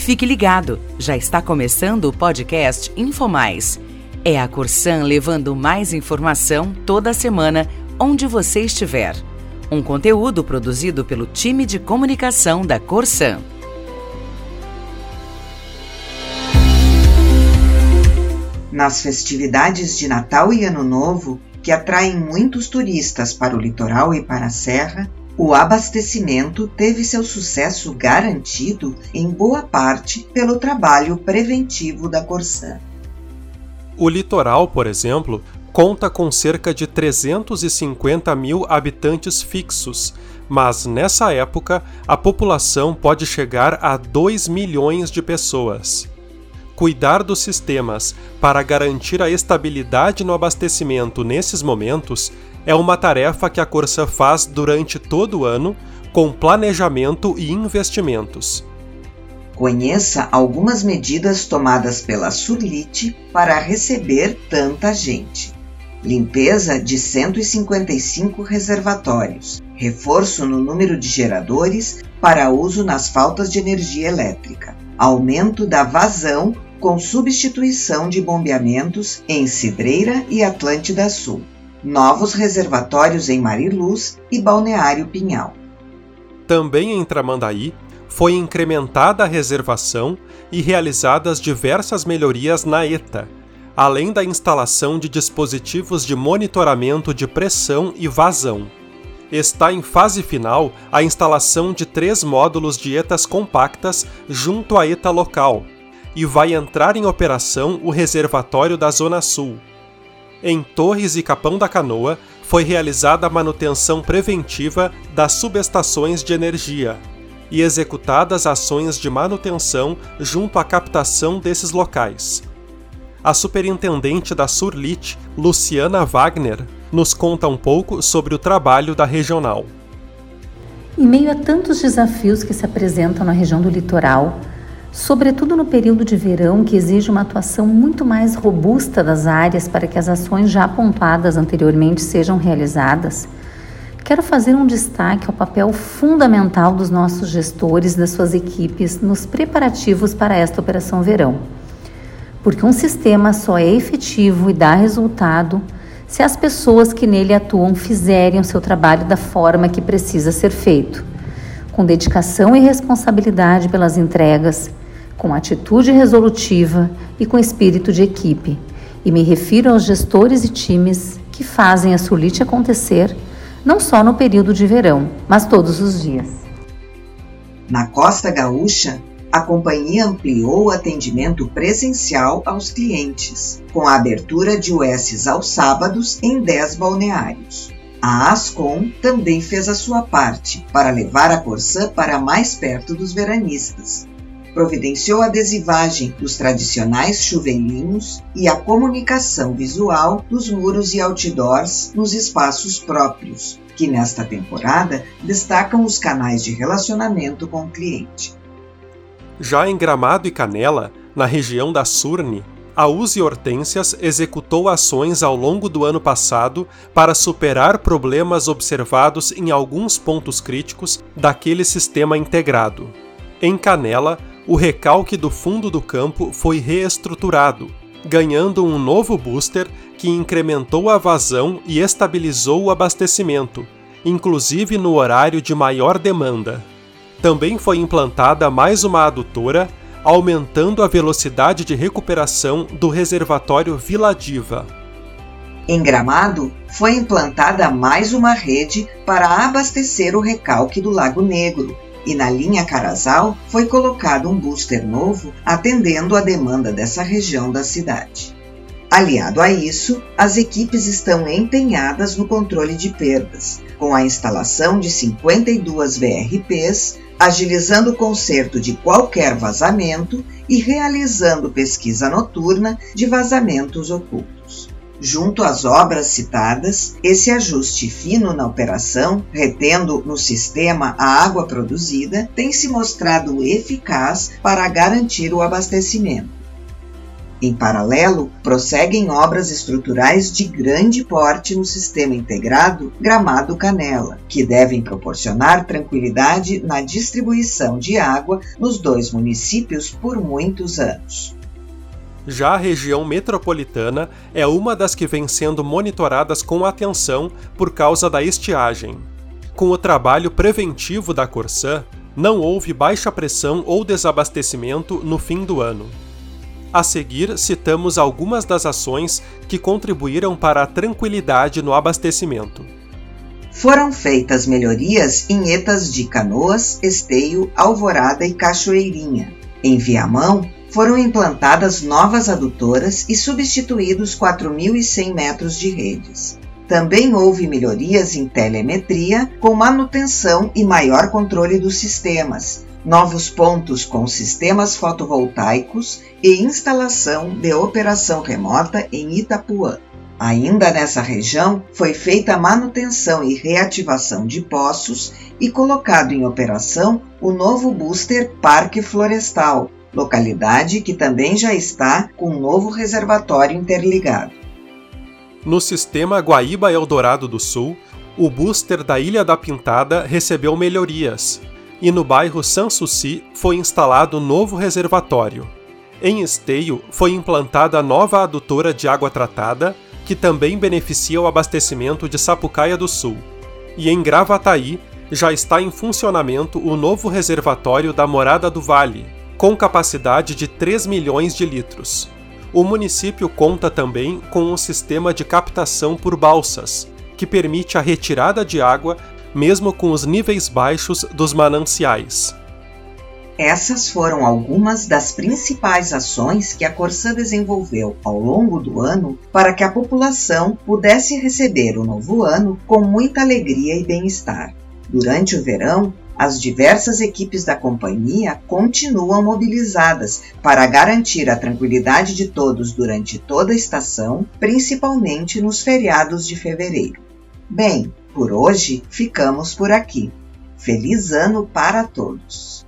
Fique ligado, já está começando o podcast InfoMais. É a Corsan levando mais informação toda semana, onde você estiver. Um conteúdo produzido pelo time de comunicação da Corsan. Nas festividades de Natal e Ano Novo, que atraem muitos turistas para o litoral e para a serra, o abastecimento teve seu sucesso garantido em boa parte pelo trabalho preventivo da Corsã. O litoral, por exemplo, conta com cerca de 350 mil habitantes fixos, mas nessa época a população pode chegar a 2 milhões de pessoas. Cuidar dos sistemas para garantir a estabilidade no abastecimento nesses momentos é uma tarefa que a Corsã faz durante todo o ano, com planejamento e investimentos. Conheça algumas medidas tomadas pela Surlite para receber tanta gente. Limpeza de 155 reservatórios, reforço no número de geradores para uso nas faltas de energia elétrica, aumento da vazão com substituição de bombeamentos em Cidreira e Atlântida Sul novos reservatórios em Mariluz e Balneário Pinhal. Também em Tramandaí, foi incrementada a reservação e realizadas diversas melhorias na ETA, além da instalação de dispositivos de monitoramento de pressão e vazão. Está em fase final a instalação de três módulos de ETAs compactas junto à ETA local, e vai entrar em operação o reservatório da Zona Sul, em Torres e Capão da Canoa foi realizada a manutenção preventiva das subestações de energia e executadas ações de manutenção junto à captação desses locais. A superintendente da Surlit, Luciana Wagner, nos conta um pouco sobre o trabalho da regional. Em meio a tantos desafios que se apresentam na região do litoral, sobretudo no período de verão, que exige uma atuação muito mais robusta das áreas para que as ações já apontadas anteriormente sejam realizadas, quero fazer um destaque ao papel fundamental dos nossos gestores das suas equipes nos preparativos para esta operação verão. Porque um sistema só é efetivo e dá resultado se as pessoas que nele atuam fizerem o seu trabalho da forma que precisa ser feito, com dedicação e responsabilidade pelas entregas, com atitude resolutiva e com espírito de equipe. E me refiro aos gestores e times que fazem a Sulite acontecer, não só no período de verão, mas todos os dias. Na Costa Gaúcha, a companhia ampliou o atendimento presencial aos clientes, com a abertura de USs aos sábados em 10 balneários. A Ascom também fez a sua parte para levar a Corsã para mais perto dos veranistas, providenciou a adesivagem dos tradicionais chuveirinhos e a comunicação visual dos muros e outdoors nos espaços próprios, que nesta temporada destacam os canais de relacionamento com o cliente. Já em Gramado e Canela, na região da Surne, a Uzi Hortências executou ações ao longo do ano passado para superar problemas observados em alguns pontos críticos daquele sistema integrado. Em Canela, o recalque do fundo do campo foi reestruturado, ganhando um novo booster que incrementou a vazão e estabilizou o abastecimento, inclusive no horário de maior demanda. Também foi implantada mais uma adutora, aumentando a velocidade de recuperação do reservatório Vila Diva. Em Gramado, foi implantada mais uma rede para abastecer o recalque do Lago Negro, e na linha Carasal foi colocado um booster novo atendendo à demanda dessa região da cidade. Aliado a isso, as equipes estão empenhadas no controle de perdas, com a instalação de 52 VRPs, agilizando o conserto de qualquer vazamento e realizando pesquisa noturna de vazamentos ocultos. Junto às obras citadas, esse ajuste fino na operação, retendo no sistema a água produzida, tem se mostrado eficaz para garantir o abastecimento. Em paralelo, prosseguem obras estruturais de grande porte no sistema integrado Gramado Canela, que devem proporcionar tranquilidade na distribuição de água nos dois municípios por muitos anos. Já a região metropolitana é uma das que vem sendo monitoradas com atenção por causa da estiagem. Com o trabalho preventivo da Corsã, não houve baixa pressão ou desabastecimento no fim do ano. A seguir, citamos algumas das ações que contribuíram para a tranquilidade no abastecimento. Foram feitas melhorias em etas de Canoas, Esteio, Alvorada e Cachoeirinha. Em Viamão, foram implantadas novas adutoras e substituídos 4.100 metros de redes. Também houve melhorias em telemetria, com manutenção e maior controle dos sistemas, novos pontos com sistemas fotovoltaicos e instalação de operação remota em Itapuã. Ainda nessa região, foi feita a manutenção e reativação de poços e colocado em operação o novo booster Parque Florestal, localidade que também já está com um novo reservatório interligado. No sistema Guaíba Eldorado do Sul, o booster da Ilha da Pintada recebeu melhorias, e no bairro Sanssouci foi instalado novo reservatório. Em Esteio foi implantada a nova adutora de água tratada, que também beneficia o abastecimento de Sapucaia do Sul. E em Gravataí já está em funcionamento o novo reservatório da Morada do Vale, com capacidade de 3 milhões de litros. O município conta também com um sistema de captação por balsas, que permite a retirada de água mesmo com os níveis baixos dos mananciais. Essas foram algumas das principais ações que a Corsã desenvolveu ao longo do ano para que a população pudesse receber o novo ano com muita alegria e bem-estar. Durante o verão, as diversas equipes da companhia continuam mobilizadas para garantir a tranquilidade de todos durante toda a estação, principalmente nos feriados de fevereiro. Bem, por hoje ficamos por aqui. Feliz ano para todos!